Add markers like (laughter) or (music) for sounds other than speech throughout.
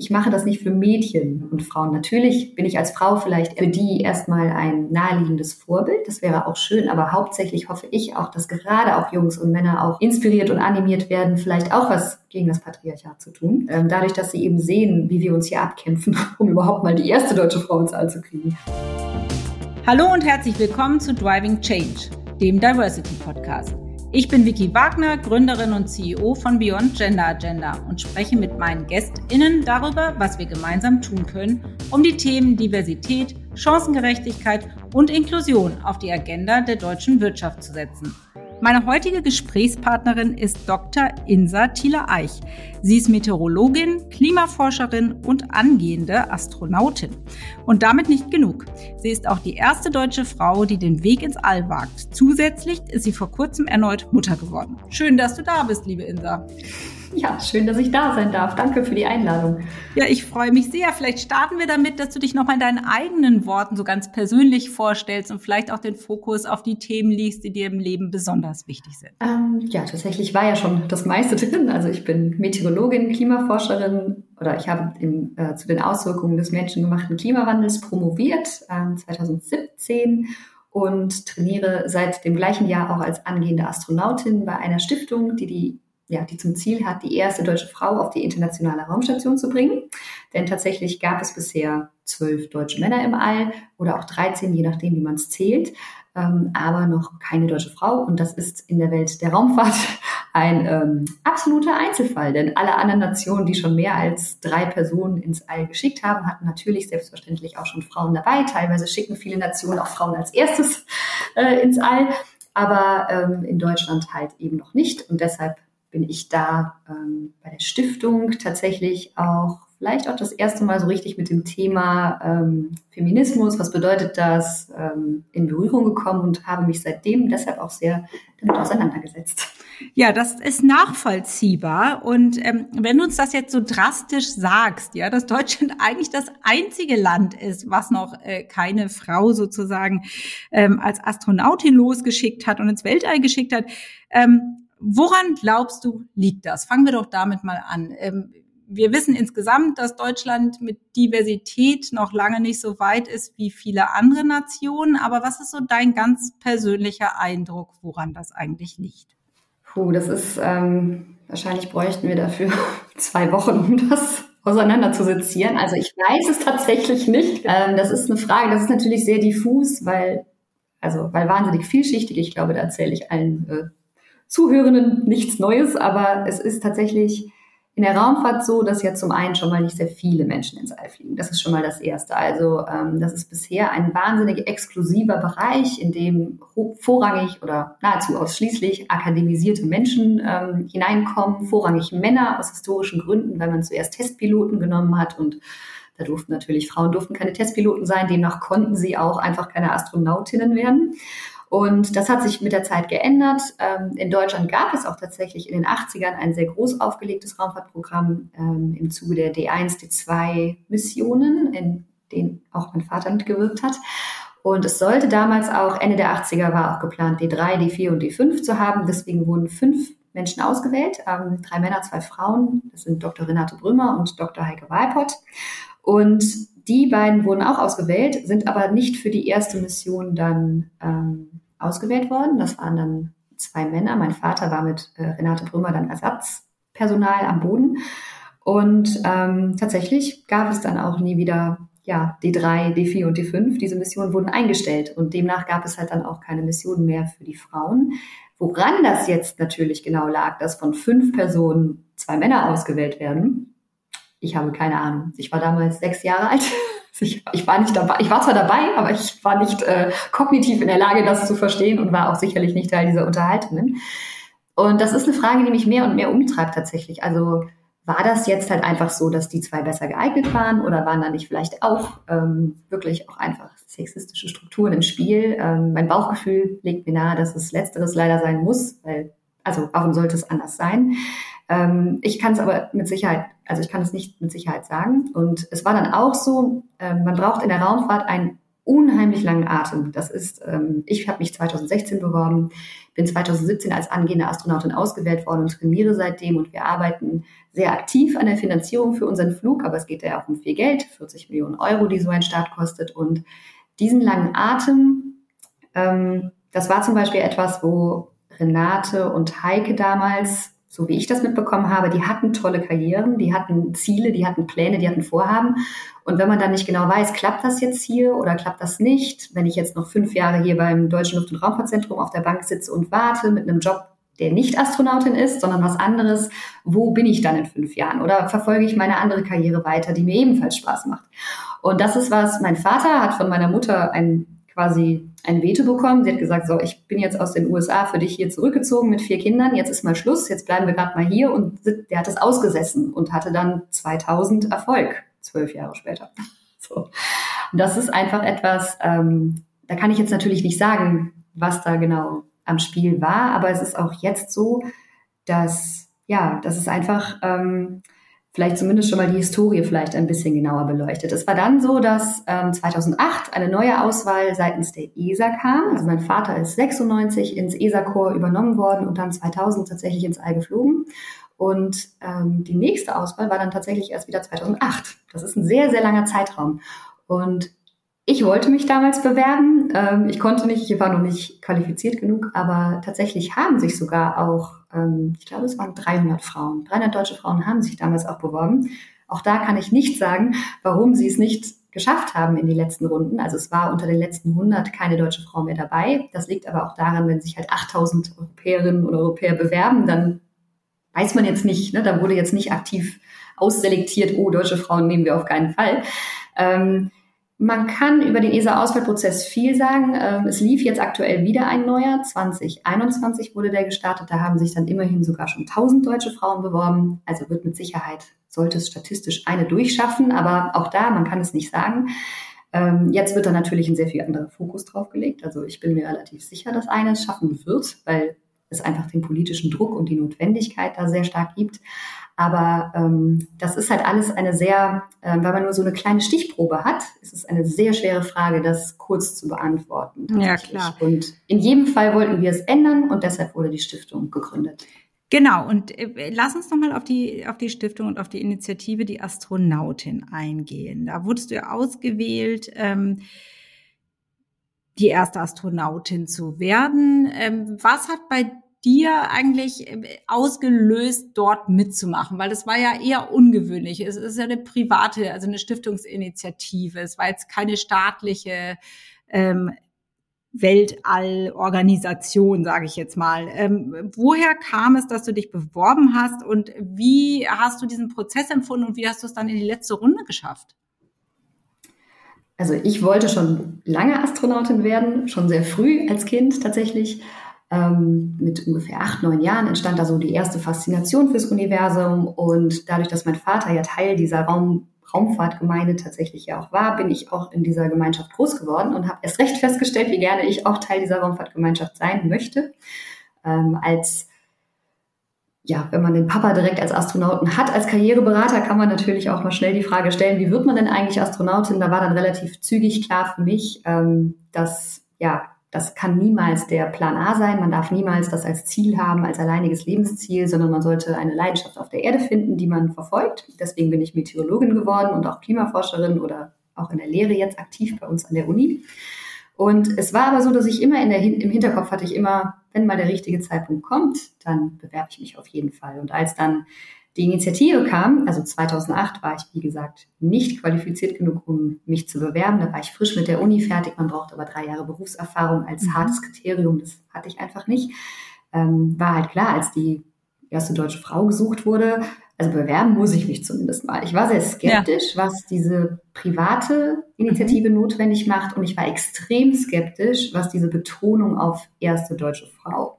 ich mache das nicht für Mädchen und Frauen. Natürlich bin ich als Frau vielleicht für die erstmal ein naheliegendes Vorbild. Das wäre auch schön, aber hauptsächlich hoffe ich auch, dass gerade auch Jungs und Männer auch inspiriert und animiert werden, vielleicht auch was gegen das Patriarchat zu tun. Ähm, dadurch, dass sie eben sehen, wie wir uns hier abkämpfen, (laughs) um überhaupt mal die erste deutsche Frau ins All zu kriegen. Hallo und herzlich willkommen zu Driving Change, dem Diversity Podcast. Ich bin Vicky Wagner, Gründerin und CEO von Beyond Gender Agenda und spreche mit meinen GästInnen darüber, was wir gemeinsam tun können, um die Themen Diversität, Chancengerechtigkeit und Inklusion auf die Agenda der deutschen Wirtschaft zu setzen. Meine heutige Gesprächspartnerin ist Dr. Insa Thiele-Eich. Sie ist Meteorologin, Klimaforscherin und angehende Astronautin. Und damit nicht genug. Sie ist auch die erste deutsche Frau, die den Weg ins All wagt. Zusätzlich ist sie vor kurzem erneut Mutter geworden. Schön, dass du da bist, liebe Insa. Ja, schön, dass ich da sein darf. Danke für die Einladung. Ja, ich freue mich sehr. Vielleicht starten wir damit, dass du dich nochmal in deinen eigenen Worten so ganz persönlich vorstellst und vielleicht auch den Fokus auf die Themen legst, die dir im Leben besonders wichtig sind. Ähm, ja, tatsächlich war ja schon das meiste (laughs) drin. Also ich bin Meteorologin, Klimaforscherin oder ich habe im, äh, zu den Auswirkungen des menschengemachten Klimawandels promoviert äh, 2017 und trainiere seit dem gleichen Jahr auch als angehende Astronautin bei einer Stiftung, die die ja, die zum Ziel hat, die erste deutsche Frau auf die internationale Raumstation zu bringen. Denn tatsächlich gab es bisher zwölf deutsche Männer im All oder auch 13, je nachdem, wie man es zählt, ähm, aber noch keine deutsche Frau. Und das ist in der Welt der Raumfahrt (laughs) ein ähm, absoluter Einzelfall. Denn alle anderen Nationen, die schon mehr als drei Personen ins All geschickt haben, hatten natürlich selbstverständlich auch schon Frauen dabei. Teilweise schicken viele Nationen auch Frauen als erstes äh, ins All. Aber ähm, in Deutschland halt eben noch nicht. Und deshalb bin ich da ähm, bei der Stiftung tatsächlich auch vielleicht auch das erste Mal so richtig mit dem Thema ähm, Feminismus, was bedeutet das, ähm, in Berührung gekommen und habe mich seitdem deshalb auch sehr damit auseinandergesetzt. Ja, das ist nachvollziehbar. Und ähm, wenn du uns das jetzt so drastisch sagst, ja, dass Deutschland (laughs) eigentlich das einzige Land ist, was noch äh, keine Frau sozusagen ähm, als Astronautin losgeschickt hat und ins Weltall geschickt hat, ähm, Woran glaubst du, liegt das? Fangen wir doch damit mal an. Ähm, wir wissen insgesamt, dass Deutschland mit Diversität noch lange nicht so weit ist wie viele andere Nationen. Aber was ist so dein ganz persönlicher Eindruck, woran das eigentlich liegt? Puh, das ist, ähm, wahrscheinlich bräuchten wir dafür (laughs) zwei Wochen, um das auseinander zu sezieren. Also ich weiß es tatsächlich nicht. Ähm, das ist eine Frage, das ist natürlich sehr diffus, weil, also, weil wahnsinnig vielschichtig. Ich glaube, da erzähle ich allen äh, Zuhörenden nichts Neues, aber es ist tatsächlich in der Raumfahrt so, dass ja zum einen schon mal nicht sehr viele Menschen ins All fliegen. Das ist schon mal das Erste. Also ähm, das ist bisher ein wahnsinnig exklusiver Bereich, in dem vorrangig oder nahezu ausschließlich akademisierte Menschen ähm, hineinkommen, vorrangig Männer aus historischen Gründen, weil man zuerst Testpiloten genommen hat und da durften natürlich Frauen durften keine Testpiloten sein, demnach konnten sie auch einfach keine Astronautinnen werden. Und das hat sich mit der Zeit geändert. Ähm, in Deutschland gab es auch tatsächlich in den 80ern ein sehr groß aufgelegtes Raumfahrtprogramm ähm, im Zuge der D1, D2 Missionen, in denen auch mein Vater mitgewirkt hat. Und es sollte damals auch, Ende der 80er war auch geplant, D3, D4 und D5 zu haben. Deswegen wurden fünf Menschen ausgewählt, ähm, drei Männer, zwei Frauen. Das sind Dr. Renate Brümmer und Dr. Heike Walpott. Und die beiden wurden auch ausgewählt, sind aber nicht für die erste Mission dann ähm, ausgewählt worden. Das waren dann zwei Männer. Mein Vater war mit äh, Renate Brümmer dann Ersatzpersonal am Boden. Und ähm, tatsächlich gab es dann auch nie wieder ja, D3, D4 und D5. Diese Missionen wurden eingestellt und demnach gab es halt dann auch keine Missionen mehr für die Frauen. Woran das jetzt natürlich genau lag, dass von fünf Personen zwei Männer ausgewählt werden, ich habe keine Ahnung. Ich war damals sechs Jahre alt. (laughs) Ich, ich, war nicht dabei. Ich war zwar dabei, aber ich war nicht äh, kognitiv in der Lage, das zu verstehen und war auch sicherlich nicht Teil dieser Unterhaltungen. Und das ist eine Frage, die mich mehr und mehr umtreibt tatsächlich. Also war das jetzt halt einfach so, dass die zwei besser geeignet waren oder waren da nicht vielleicht auch ähm, wirklich auch einfach sexistische Strukturen im Spiel? Ähm, mein Bauchgefühl legt mir nahe, dass es letzteres leider sein muss, weil also warum sollte es anders sein? Ähm, ich kann es aber mit Sicherheit, also ich kann es nicht mit Sicherheit sagen. Und es war dann auch so, ähm, man braucht in der Raumfahrt ein unheimlich langen Atem. Das ist, ähm, ich habe mich 2016 beworben, bin 2017 als angehende Astronautin ausgewählt worden und trainiere seitdem und wir arbeiten sehr aktiv an der Finanzierung für unseren Flug, aber es geht ja auch um viel Geld, 40 Millionen Euro, die so ein Start kostet und diesen langen Atem, ähm, das war zum Beispiel etwas, wo Renate und Heike damals so wie ich das mitbekommen habe, die hatten tolle Karrieren, die hatten Ziele, die hatten Pläne, die hatten Vorhaben. Und wenn man dann nicht genau weiß, klappt das jetzt hier oder klappt das nicht, wenn ich jetzt noch fünf Jahre hier beim Deutschen Luft- und Raumfahrtzentrum auf der Bank sitze und warte mit einem Job, der nicht Astronautin ist, sondern was anderes, wo bin ich dann in fünf Jahren? Oder verfolge ich meine andere Karriere weiter, die mir ebenfalls Spaß macht? Und das ist was, mein Vater hat von meiner Mutter ein quasi ein Veto bekommen. Sie hat gesagt, so, ich bin jetzt aus den USA für dich hier zurückgezogen mit vier Kindern, jetzt ist mal Schluss, jetzt bleiben wir gerade mal hier. Und der hat es ausgesessen und hatte dann 2000 Erfolg, zwölf Jahre später. (laughs) So. Und das ist einfach etwas, ähm, da kann ich jetzt natürlich nicht sagen, was da genau am Spiel war, aber es ist auch jetzt so, dass, ja, das ist einfach, ähm, vielleicht zumindest schon mal die Historie vielleicht ein bisschen genauer beleuchtet. Es war dann so, dass ähm, 2008 eine neue Auswahl seitens der ESA kam. Also mein Vater ist 96 ins ESA-Korps übernommen worden und dann 2000 tatsächlich ins All geflogen. Und ähm, die nächste Auswahl war dann tatsächlich erst wieder 2008. Das ist ein sehr, sehr langer Zeitraum. Und ich wollte mich damals bewerben. Ähm, ich konnte nicht, ich war noch nicht qualifiziert genug, aber tatsächlich haben sich sogar auch, ähm, ich glaube, es waren 300 Frauen, 300 deutsche Frauen haben sich damals auch beworben. Auch da kann ich nicht sagen, warum sie es nicht geschafft haben in die letzten Runden. Also es war unter den letzten 100 keine deutsche Frau mehr dabei. Das liegt aber auch daran, wenn sich halt 8000 Europäerinnen und Europäer bewerben, dann weiß man jetzt nicht, ne, da wurde jetzt nicht aktiv ausselektiert, oh, deutsche Frauen nehmen wir auf keinen Fall. Ähm, man kann über den ESA-Auswahlprozess viel sagen. Ähm, es lief jetzt aktuell wieder ein neuer. 2021 wurde der gestartet. Da haben sich dann immerhin sogar schon 1000 deutsche Frauen beworben. Also wird mit Sicherheit, sollte es statistisch eine durchschaffen. Aber auch da, man kann es nicht sagen. Ähm, jetzt wird da natürlich ein sehr viel anderer Fokus drauf gelegt. Also ich bin mir relativ sicher, dass eine es schaffen wird, weil es einfach den politischen Druck und die Notwendigkeit da sehr stark gibt. Aber ähm, das ist halt alles eine sehr, äh, weil man nur so eine kleine Stichprobe hat, ist es eine sehr schwere Frage, das kurz zu beantworten. Ja, klar. Und in jedem Fall wollten wir es ändern und deshalb wurde die Stiftung gegründet. Genau, und äh, lass uns nochmal auf die, auf die Stiftung und auf die Initiative Die Astronautin eingehen. Da wurdest du ja ausgewählt, ähm, die erste Astronautin zu werden. Ähm, was hat bei dir eigentlich äh, ausgelöst, dort mitzumachen? Weil das war ja eher ungewöhnlich. Es ist ja eine private, also eine Stiftungsinitiative. Es war jetzt keine staatliche ähm, Weltallorganisation, sage ich jetzt mal. Ähm, woher kam es, dass du dich beworben hast und wie hast du diesen Prozess empfunden und wie hast du es dann in die letzte Runde geschafft? Also ich wollte schon lange Astronautin werden, schon sehr früh als Kind tatsächlich. Ähm, mit ungefähr acht, neun Jahren entstand da so die erste Faszination fürs Universum. Und dadurch, dass mein Vater ja Teil dieser Raum, Raumfahrtgemeinde tatsächlich ja auch war, bin ich auch in dieser Gemeinschaft groß geworden und habe erst recht festgestellt, wie gerne ich auch Teil dieser Raumfahrtgemeinschaft sein möchte. Ähm, als ja, wenn man den Papa direkt als Astronauten hat, als Karriereberater, kann man natürlich auch mal schnell die Frage stellen, wie wird man denn eigentlich Astronautin? Da war dann relativ zügig klar für mich, ähm, dass ja das kann niemals der Plan A sein. Man darf niemals das als Ziel haben, als alleiniges Lebensziel, sondern man sollte eine Leidenschaft auf der Erde finden, die man verfolgt. Deswegen bin ich Meteorologin geworden und auch Klimaforscherin oder auch in der Lehre jetzt aktiv bei uns an der Uni. Und es war aber so, dass ich immer in der, im Hinterkopf hatte ich immer, wenn mal der richtige Zeitpunkt kommt, dann bewerbe ich mich auf jeden Fall. Und als dann die Initiative kam, also 2008 war ich, wie gesagt, nicht qualifiziert genug, um mich zu bewerben. Da war ich frisch mit der Uni fertig. Man braucht aber drei Jahre Berufserfahrung als mhm. hartes Kriterium. Das hatte ich einfach nicht. Ähm, war halt klar, als die erste deutsche Frau gesucht wurde, also bewerben muss ich mich zumindest mal. Ich war sehr skeptisch, ja. was diese private Initiative mhm. notwendig macht und ich war extrem skeptisch, was diese Betonung auf erste deutsche Frau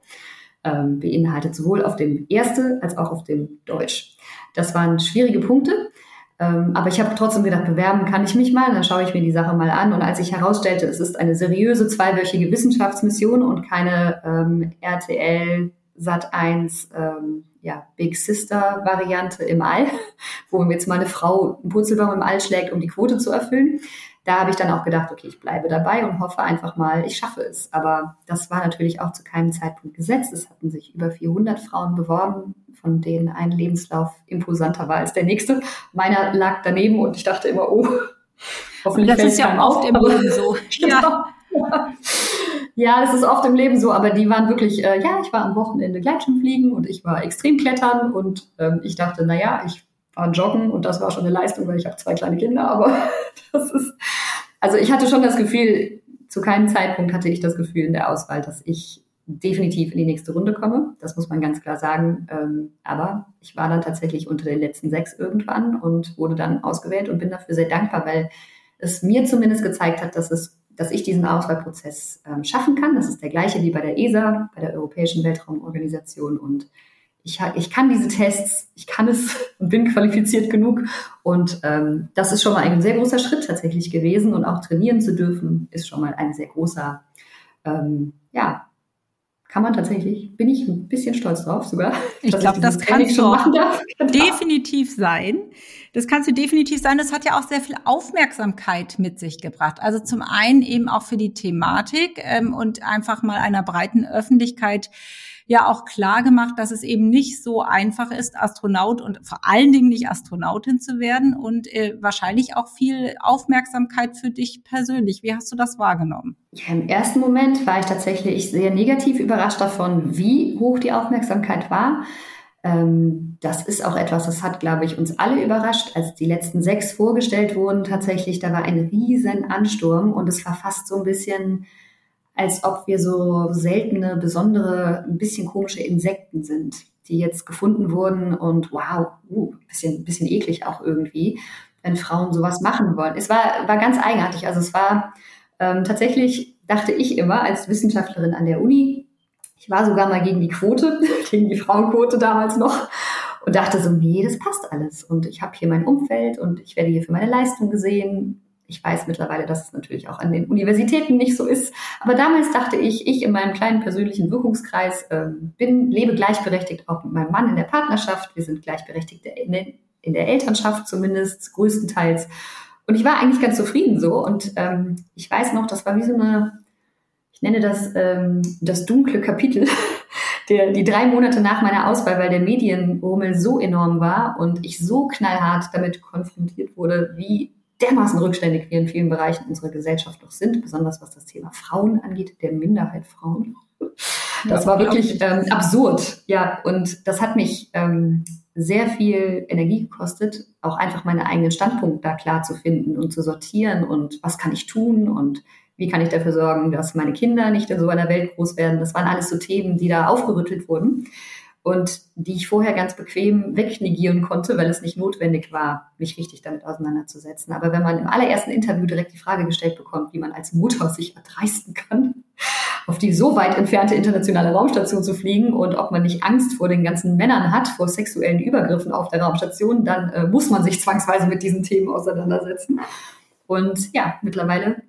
ähm, beinhaltet, sowohl auf dem Erste als auch auf dem Deutsch. Das waren schwierige Punkte, ähm, aber ich habe trotzdem gedacht, bewerben kann ich mich mal, dann schaue ich mir die Sache mal an. Und als ich herausstellte, es ist eine seriöse zweiwöchige Wissenschaftsmission und keine ähm, RTL Sat 1 ähm, ja, Big Sister Variante im All, (laughs) wo jetzt mal eine Frau einen Purzelbaum im All schlägt, um die Quote zu erfüllen. Da habe ich dann auch gedacht, okay, ich bleibe dabei und hoffe einfach mal, ich schaffe es. Aber das war natürlich auch zu keinem Zeitpunkt gesetzt. Es hatten sich über 400 Frauen beworben, von denen ein Lebenslauf imposanter war als der nächste. Meiner lag daneben und ich dachte immer, oh, (laughs) hoffentlich das ist ja oft im Leben so. (laughs) ja. Ja, das ist oft im Leben so, aber die waren wirklich, äh, ja, ich war am Wochenende Gleitschirmfliegen und ich war extrem klettern und ähm, ich dachte, naja, ich war joggen und das war schon eine Leistung, weil ich habe zwei kleine Kinder, aber (laughs) das ist, also ich hatte schon das Gefühl, zu keinem Zeitpunkt hatte ich das Gefühl in der Auswahl, dass ich definitiv in die nächste Runde komme. Das muss man ganz klar sagen. Ähm, aber ich war dann tatsächlich unter den letzten sechs irgendwann und wurde dann ausgewählt und bin dafür sehr dankbar, weil es mir zumindest gezeigt hat, dass es dass ich diesen Auswahlprozess ähm, schaffen kann. Das ist der gleiche wie bei der ESA, bei der Europäischen Weltraumorganisation. Und ich, ich kann diese Tests, ich kann es (laughs) und bin qualifiziert genug. Und ähm, das ist schon mal ein sehr großer Schritt tatsächlich gewesen. Und auch trainieren zu dürfen, ist schon mal ein sehr großer, ähm, ja, kann man tatsächlich, bin ich ein bisschen stolz drauf sogar. (laughs) Ich glaube, das kannst du auch (laughs) genau. definitiv sein. Das kannst du definitiv sein. Das hat ja auch sehr viel Aufmerksamkeit mit sich gebracht. Also zum einen eben auch für die Thematik ähm, und einfach mal einer breiten Öffentlichkeit ja auch klar gemacht, dass es eben nicht so einfach ist, Astronaut und vor allen Dingen nicht Astronautin zu werden und äh, wahrscheinlich auch viel Aufmerksamkeit für dich persönlich. Wie hast du das wahrgenommen? Ja, im ersten Moment war ich tatsächlich sehr negativ überrascht davon, wie hoch die Aufmerksamkeit war. Ähm, das ist auch etwas, das hat, glaube ich, uns alle überrascht, als die letzten sechs vorgestellt wurden. Tatsächlich, da war ein riesen Ansturm und es war fast so ein bisschen als ob wir so seltene, besondere, ein bisschen komische Insekten sind, die jetzt gefunden wurden und wow, uh, bisschen, bisschen eklig auch irgendwie, wenn Frauen sowas machen wollen. Es war, war ganz eigenartig. Also es war ähm, tatsächlich, dachte ich immer als Wissenschaftlerin an der Uni, ich war sogar mal gegen die Quote, (laughs) gegen die Frauenquote damals noch und dachte so, nee, das passt alles. Und ich habe hier mein Umfeld und ich werde hier für meine Leistung gesehen. Ich weiß mittlerweile, dass es natürlich auch an den Universitäten nicht so ist. Aber damals dachte ich, ich in meinem kleinen persönlichen Wirkungskreis äh, bin, lebe gleichberechtigt auch mit meinem Mann in der Partnerschaft. Wir sind gleichberechtigt in der, in der Elternschaft zumindest, größtenteils. Und ich war eigentlich ganz zufrieden so. Und ähm, ich weiß noch, das war wie so eine, ich nenne das ähm, das dunkle Kapitel. (laughs) Der, die drei Monate nach meiner Auswahl, weil der Medienrummel so enorm war und ich so knallhart damit konfrontiert wurde, wie dermaßen rückständig wir in vielen Bereichen unserer Gesellschaft noch sind, besonders was das Thema Frauen angeht, der Minderheit Frauen. Das war wirklich ähm, absurd, ja. Und das hat mich ähm, sehr viel Energie gekostet, auch einfach meine eigenen Standpunkte da klar zu finden und zu sortieren und was kann ich tun und wie kann ich dafür sorgen, dass meine Kinder nicht in so einer Welt groß werden. Das waren alles so Themen, die da aufgerüttelt wurden und die ich vorher ganz bequem wegnegieren konnte, weil es nicht notwendig war, mich richtig damit auseinanderzusetzen. Aber wenn man im allerersten Interview direkt die Frage gestellt bekommt, wie man als Mutter sich erdreisten kann, (laughs) auf die so weit entfernte internationale Raumstation zu fliegen und ob man nicht Angst vor den ganzen Männern hat, vor sexuellen Übergriffen auf der Raumstation, dann äh, muss man sich zwangsweise mit diesen Themen auseinandersetzen. Und ja, mittlerweile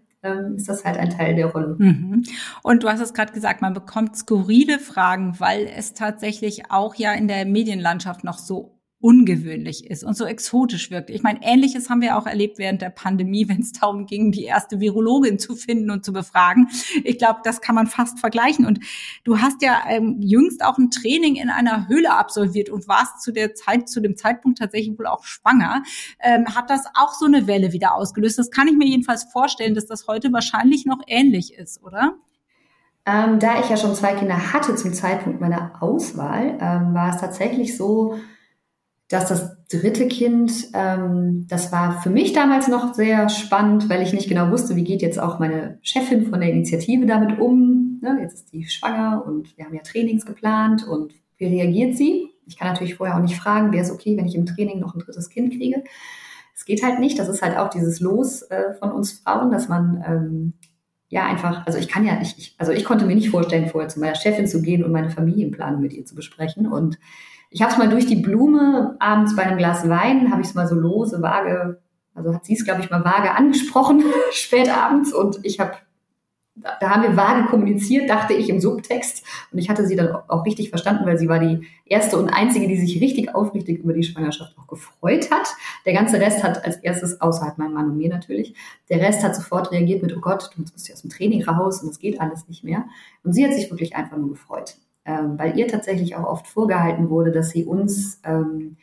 ist das halt ein Teil der Rolle. Mhm. Und du hast es gerade gesagt, man bekommt skurrile Fragen, weil es tatsächlich auch ja in der Medienlandschaft noch so ungewöhnlich ist und so exotisch wirkt. Ich meine, ähnliches haben wir auch erlebt während der Pandemie, (laughs) wenn es darum ging, die erste Virologin zu finden und zu befragen. Ich glaube, das kann man fast vergleichen. Und du hast ja ähm, jüngst auch ein Training in einer Höhle absolviert und warst zu der Zeit, zu dem Zeitpunkt tatsächlich wohl auch schwanger. Ähm, hat das auch so eine Welle wieder ausgelöst? Das kann ich mir jedenfalls vorstellen, dass das heute wahrscheinlich noch ähnlich ist, oder? Ähm, da ich ja schon zwei Kinder hatte zum Zeitpunkt meiner Auswahl, ähm, war es tatsächlich so, dass das dritte Kind, ähm, das war für mich damals noch sehr spannend, weil ich nicht genau wusste, wie geht jetzt auch meine Chefin von der Initiative damit um. Ne, jetzt ist die schwanger und wir haben ja Trainings geplant und wie reagiert sie? Ich kann natürlich vorher auch nicht fragen, wäre es okay, wenn ich im Training noch ein drittes Kind kriege. Es geht halt nicht. Das ist halt auch dieses Los äh, von uns Frauen, dass man ähm, ja einfach, also ich kann ja, ich, ich, also ich konnte mir nicht vorstellen, vorher zu meiner Chefin zu gehen und meine Familienplanung mit ihr zu besprechen und ich habe es mal durch die Blume abends bei einem Glas Wein, habe ich es mal so lose, vage, also hat sie es, glaube ich, mal vage angesprochen, (laughs) spät abends. Und ich habe da haben wir vage kommuniziert, dachte ich im Subtext. Und ich hatte sie dann auch richtig verstanden, weil sie war die erste und einzige, die sich richtig aufrichtig über die Schwangerschaft auch gefreut hat. Der ganze Rest hat als erstes, außerhalb mein Mann und mir natürlich, der Rest hat sofort reagiert mit, oh Gott, du musst ja aus dem Training raus und es geht alles nicht mehr. Und sie hat sich wirklich einfach nur gefreut, ähm, weil ihr tatsächlich auch oft vorgehalten wurde, dass sie uns ähm,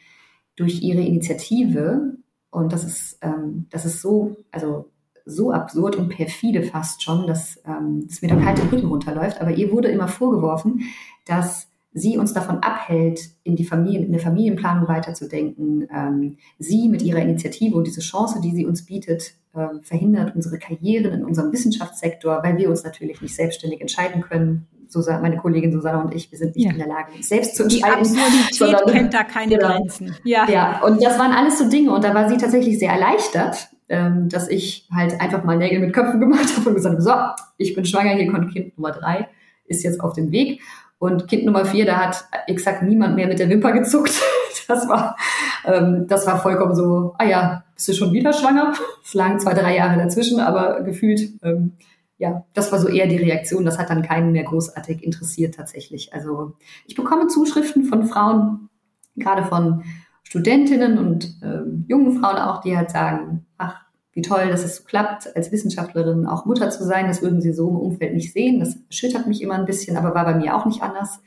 durch ihre Initiative, und das ist, ähm, das ist so, also so absurd und perfide fast schon, dass ähm, es mir dann kalt den Rücken runterläuft. Aber ihr wurde immer vorgeworfen, dass sie uns davon abhält, in die Familien, in der Familienplanung weiterzudenken. Ähm, sie mit ihrer Initiative und diese Chance, die sie uns bietet, äh, verhindert unsere Karrieren in unserem Wissenschaftssektor, weil wir uns natürlich nicht selbstständig entscheiden können. Susanne, meine Kollegin Susanne und ich, wir sind nicht ja. in der Lage, selbst zu entscheiden. Die Absurdität kennt da keine genau. Grenzen. Ja. ja, und das waren alles so Dinge und da war sie tatsächlich sehr erleichtert, ähm, dass ich halt einfach mal Nägel mit Köpfen gemacht habe und gesagt habe, so, ich bin schwanger, hier kommt Kind Nummer drei, ist jetzt auf dem Weg. Und Kind Nummer vier, da hat exakt niemand mehr mit der Wimper gezuckt. (laughs) Das war, ähm, das war vollkommen so, ah ja, bist du schon wieder schwanger? Es lagen zwei, drei Jahre dazwischen, aber gefühlt, ähm, ja, das war so eher die Reaktion. Das hat dann keinen mehr großartig interessiert tatsächlich. Also ich bekomme Zuschriften von Frauen, gerade von Studentinnen und ähm, jungen Frauen auch, die halt sagen, ach, wie toll, dass es so klappt, als Wissenschaftlerin auch Mutter zu sein. Das würden sie so im Umfeld nicht sehen. Das erschüttert mich immer ein bisschen, aber war bei mir auch nicht anders.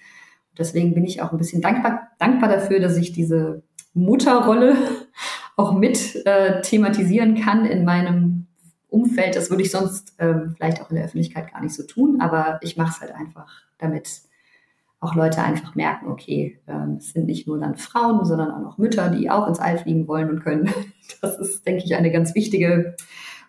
Deswegen bin ich auch ein bisschen dankbar, dankbar dafür, dass ich diese Mutterrolle (laughs) auch mit äh, thematisieren kann in meinem Umfeld. Das würde ich sonst ähm, vielleicht auch in der Öffentlichkeit gar nicht so tun, aber ich mache es halt einfach, damit auch Leute einfach merken, okay, ähm, es sind nicht nur dann Frauen, sondern auch noch Mütter, die auch ins All fliegen wollen und können. (laughs) Das ist, denke ich, eine ganz wichtige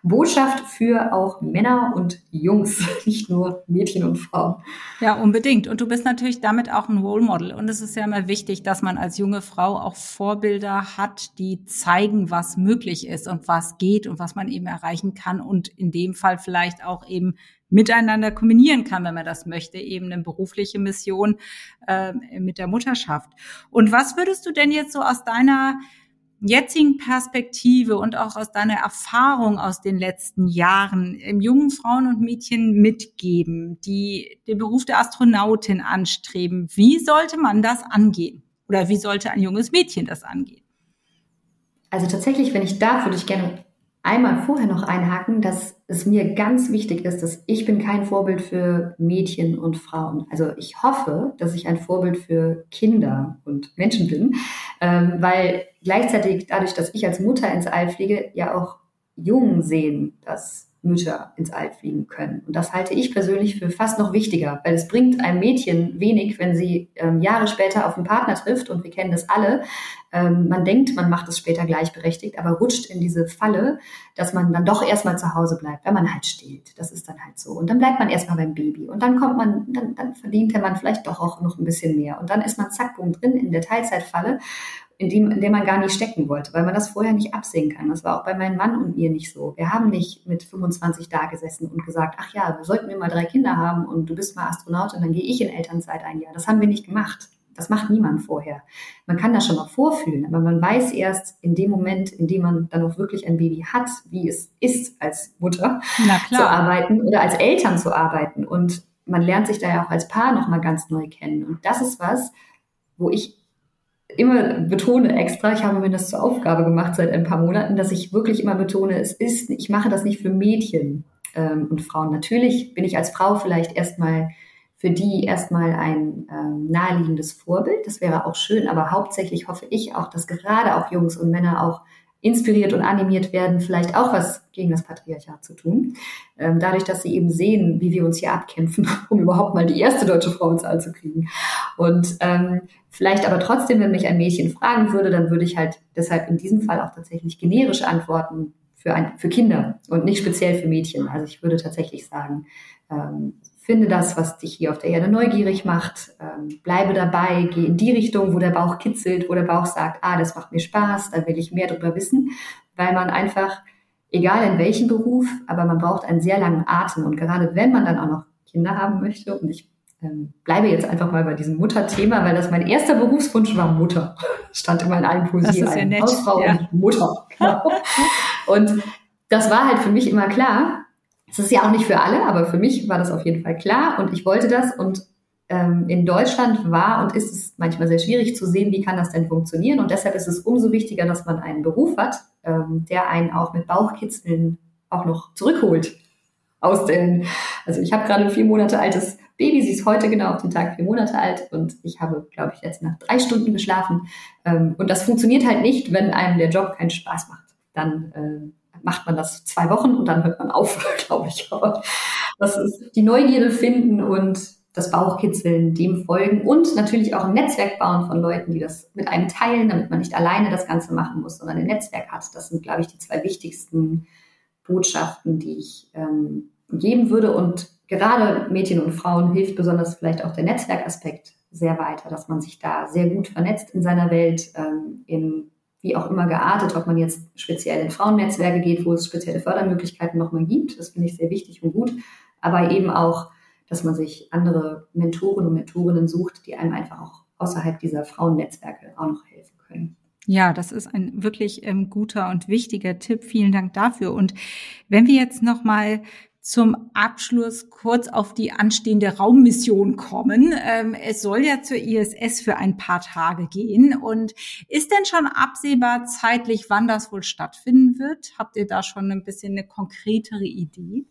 Botschaft für auch Männer und Jungs, (laughs) nicht nur Mädchen und Frauen. Ja, unbedingt. Und du bist natürlich damit auch ein Role Model. Und es ist ja immer wichtig, dass man als junge Frau auch Vorbilder hat, die zeigen, was möglich ist und was geht und was man eben erreichen kann und in dem Fall vielleicht auch eben miteinander kombinieren kann, wenn man das möchte, eben eine berufliche Mission äh, mit der Mutterschaft. Und was würdest du denn jetzt so aus deiner jetzigen Perspektive und auch aus deiner Erfahrung aus den letzten Jahren jungen Frauen und Mädchen mitgeben, die den Beruf der Astronautin anstreben? Wie sollte man das angehen? Oder wie sollte ein junges Mädchen das angehen? Also tatsächlich, wenn ich darf, würde ich gerne einmal vorher noch einhaken, dass es mir ganz wichtig ist, dass ich bin kein Vorbild für Mädchen und Frauen. Also ich hoffe, dass ich ein Vorbild für Kinder und Menschen bin, ähm, weil gleichzeitig dadurch, dass ich als Mutter ins All fliege, ja auch Jungen sehen, dass Mütter ins All fliegen können. Und das halte ich persönlich für fast noch wichtiger, weil es bringt einem Mädchen wenig, wenn sie ähm, Jahre später auf einen Partner trifft und wir kennen das alle. Ähm, man denkt, man macht es später gleichberechtigt, aber rutscht in diese Falle, dass man dann doch erstmal zu Hause bleibt, wenn man halt stillt. Das ist dann halt so. Und dann bleibt man erstmal beim Baby und dann kommt man, dann, dann verdient Mann vielleicht doch auch noch ein bisschen mehr. Und dann ist man zack, boom, drin in der Teilzeitfalle in dem, in dem man gar nicht stecken wollte, weil man das vorher nicht absehen kann. Das war auch bei meinem Mann und mir nicht so. Wir haben nicht mit 25 da gesessen und gesagt, ach ja, wir sollten wir mal drei Kinder haben und du bist mal Astronaut und dann gehe ich in Elternzeit ein Jahr. Das haben wir nicht gemacht. Das macht niemand vorher. Man kann das schon mal vorfühlen, aber man weiß erst in dem Moment, in dem man dann auch wirklich ein Baby hat, wie es ist, als Mutter zu arbeiten oder als Eltern zu arbeiten. Und man lernt sich da ja auch als Paar nochmal ganz neu kennen. Und das ist was, wo ich immer betone extra, ich habe mir das zur Aufgabe gemacht seit ein paar Monaten, dass ich wirklich immer betone, es ist, ich mache das nicht für Mädchen ähm, und Frauen. Natürlich bin ich als Frau vielleicht erstmal für die erstmal ein ähm, naheliegendes Vorbild. Das wäre auch schön, aber hauptsächlich hoffe ich auch, dass gerade auch Jungs und Männer auch inspiriert und animiert werden, vielleicht auch was gegen das Patriarchat zu tun. Ähm, dadurch, dass sie eben sehen, wie wir uns hier abkämpfen, (laughs) um überhaupt mal die erste deutsche Frau ins All zu kriegen. Und ähm, vielleicht aber trotzdem, wenn mich ein Mädchen fragen würde, dann würde ich halt deshalb in diesem Fall auch tatsächlich generisch antworten für, ein, für Kinder und nicht speziell für Mädchen. Also ich würde tatsächlich sagen, ähm, Finde das, was dich hier auf der Erde neugierig macht. Ähm, bleibe dabei, geh in die Richtung, wo der Bauch kitzelt, wo der Bauch sagt, ah, das macht mir Spaß, da will ich mehr darüber wissen, weil man einfach, egal in welchem Beruf, aber man braucht einen sehr langen Atem. Und gerade wenn man dann auch noch Kinder haben möchte, und ich ähm, bleibe jetzt einfach mal bei diesem Mutterthema, weil das mein erster Berufswunsch war, Mutter. (laughs) Stand immer in allen Poesien. Ist ja. Hausfrau ja. und Mutter. (laughs) Genau. und das war halt für mich immer klar, Es ist ja auch nicht für alle, aber für mich war das auf jeden Fall klar und ich wollte das und ähm, in Deutschland war und ist es manchmal sehr schwierig zu sehen, wie kann das denn funktionieren und deshalb ist es umso wichtiger, dass man einen Beruf hat, ähm, der einen auch mit Bauchkitzeln auch noch zurückholt aus den, also ich habe gerade ein vier Monate altes Baby, sie ist heute genau auf den Tag vier Monate alt und ich habe, glaube ich, jetzt nach drei Stunden geschlafen. Ähm, und das funktioniert halt nicht, wenn einem der Job keinen Spaß macht. Dann äh, macht man das zwei Wochen und dann hört man auf, (laughs) glaube ich. Aber das ist die Neugierde finden und das Bauchkitzeln, dem folgen und natürlich auch ein Netzwerk bauen von Leuten, die das mit einem teilen, damit man nicht alleine das Ganze machen muss, sondern ein Netzwerk hat. Das sind, glaube ich, die zwei wichtigsten Botschaften, die ich ähm, geben würde. Und gerade Mädchen und Frauen hilft besonders vielleicht auch der Netzwerkaspekt sehr weiter, dass man sich da sehr gut vernetzt in seiner Welt, ähm, in wie auch immer geartet, ob man jetzt speziell in Frauennetzwerke geht, wo es spezielle Fördermöglichkeiten nochmal gibt. Das finde ich sehr wichtig und gut. Aber eben auch, dass man sich andere Mentoren und Mentorinnen sucht, die einem einfach auch außerhalb dieser Frauennetzwerke auch noch helfen können. Ja, das ist ein wirklich ähm, guter und wichtiger Tipp. Vielen Dank dafür. Und wenn wir jetzt noch mal zum Abschluss kurz auf die anstehende Raummission kommen. Ähm, es soll ja zur ISS für ein paar Tage gehen. Und ist denn schon absehbar zeitlich, wann das wohl stattfinden wird? Habt ihr da schon ein bisschen eine konkretere Idee?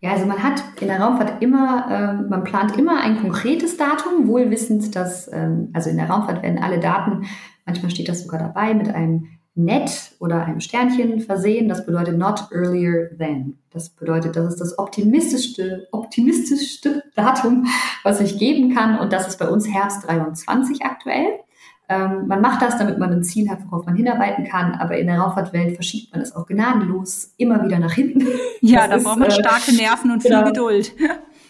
Ja, also man hat in der Raumfahrt immer, äh, man plant immer ein konkretes Datum, wohl wissend, dass, ähm, also in der Raumfahrt werden alle Daten, manchmal steht das sogar dabei, mit einem Net oder einem Sternchen versehen. Das bedeutet not earlier than. Das bedeutet, das ist das optimistischste, optimistischste (laughs) Datum, was ich geben kann. Und das ist bei uns Herbst 23 aktuell. Ähm, man macht das, damit man ein Ziel hat, worauf man hinarbeiten kann. Aber in der Raumfahrtwelt verschiebt man es auch gnadenlos immer wieder nach hinten. (laughs) Ja, das da braucht man äh, starke Nerven und genau. viel Geduld. (laughs)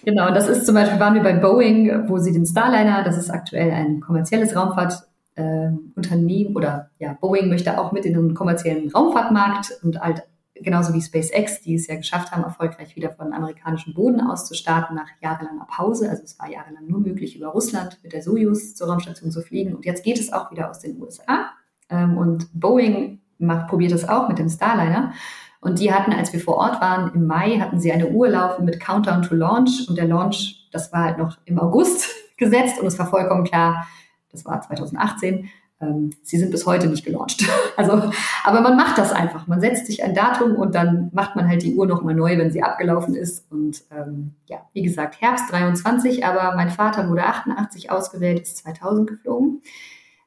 Genau, das ist zum Beispiel, waren wir bei Boeing, wo sie den Starliner, das ist aktuell ein kommerzielles Raumfahrt, äh, Unternehmen oder ja, Boeing möchte auch mit in den kommerziellen Raumfahrtmarkt und halt genauso wie SpaceX, die es ja geschafft haben, erfolgreich wieder von amerikanischem Boden aus zu starten nach jahrelanger Pause. Also es war jahrelang nur möglich, über Russland mit der Soyuz zur Raumstation zu fliegen. Und jetzt geht es auch wieder aus den USA. Ähm, und Boeing macht, probiert es auch mit dem Starliner. Und die hatten, als wir vor Ort waren, im Mai, hatten sie eine Uhr laufen mit Countdown to Launch. Und der Launch, das war halt noch im August (laughs) gesetzt. Und es war vollkommen klar, das war 2018, ähm, sie sind bis heute nicht gelauncht. (laughs) Also, aber man macht das einfach. Man setzt sich ein Datum und dann macht man halt die Uhr nochmal neu, wenn sie abgelaufen ist. Und ähm, ja, wie gesagt, Herbst 23, aber mein Vater wurde 88 ausgewählt, ist 2000 geflogen.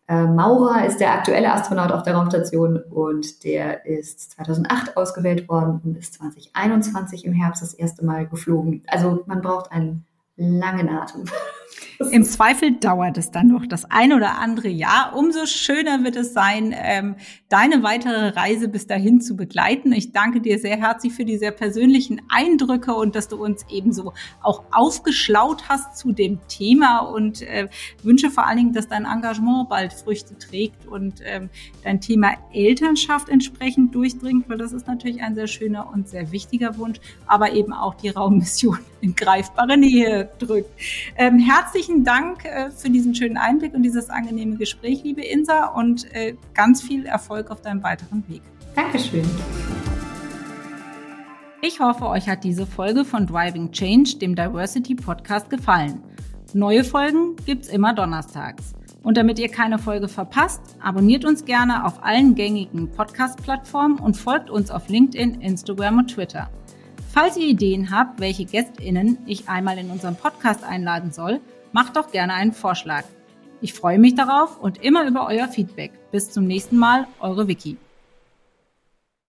Äh, Maurer ist der aktuelle Astronaut auf der Raumstation und der ist 2008 ausgewählt worden und ist 2021 im Herbst das erste Mal geflogen. Also man braucht einen langen Atem. (laughs) (laughs) Im Zweifel dauert es dann noch das ein oder andere Jahr. Umso schöner wird es sein, ähm, deine weitere Reise bis dahin zu begleiten. Ich danke dir sehr herzlich für die sehr persönlichen Eindrücke und dass du uns ebenso auch aufgeschlaut hast zu dem Thema und äh, wünsche vor allen Dingen, dass dein Engagement bald Früchte trägt und ähm, dein Thema Elternschaft entsprechend durchdringt, weil das ist natürlich ein sehr schöner und sehr wichtiger Wunsch, aber eben auch die Raummission in greifbare Nähe drückt. Ähm, herzlichen Dank äh, für diesen schönen Einblick und dieses angenehme Gespräch, liebe Insa, und äh, ganz viel Erfolg auf deinem weiteren Weg. Dankeschön. Ich hoffe, euch hat diese Folge von Driving Change, dem Diversity Podcast, gefallen. Neue Folgen gibt's immer donnerstags. Und damit ihr keine Folge verpasst, abonniert uns gerne auf allen gängigen Podcast-Plattformen und folgt uns auf LinkedIn, Instagram und Twitter. Falls ihr Ideen habt, welche GästInnen ich einmal in unseren Podcast einladen soll, macht doch gerne einen Vorschlag. Ich freue mich darauf und immer über euer Feedback. Bis zum nächsten Mal, eure Vicky.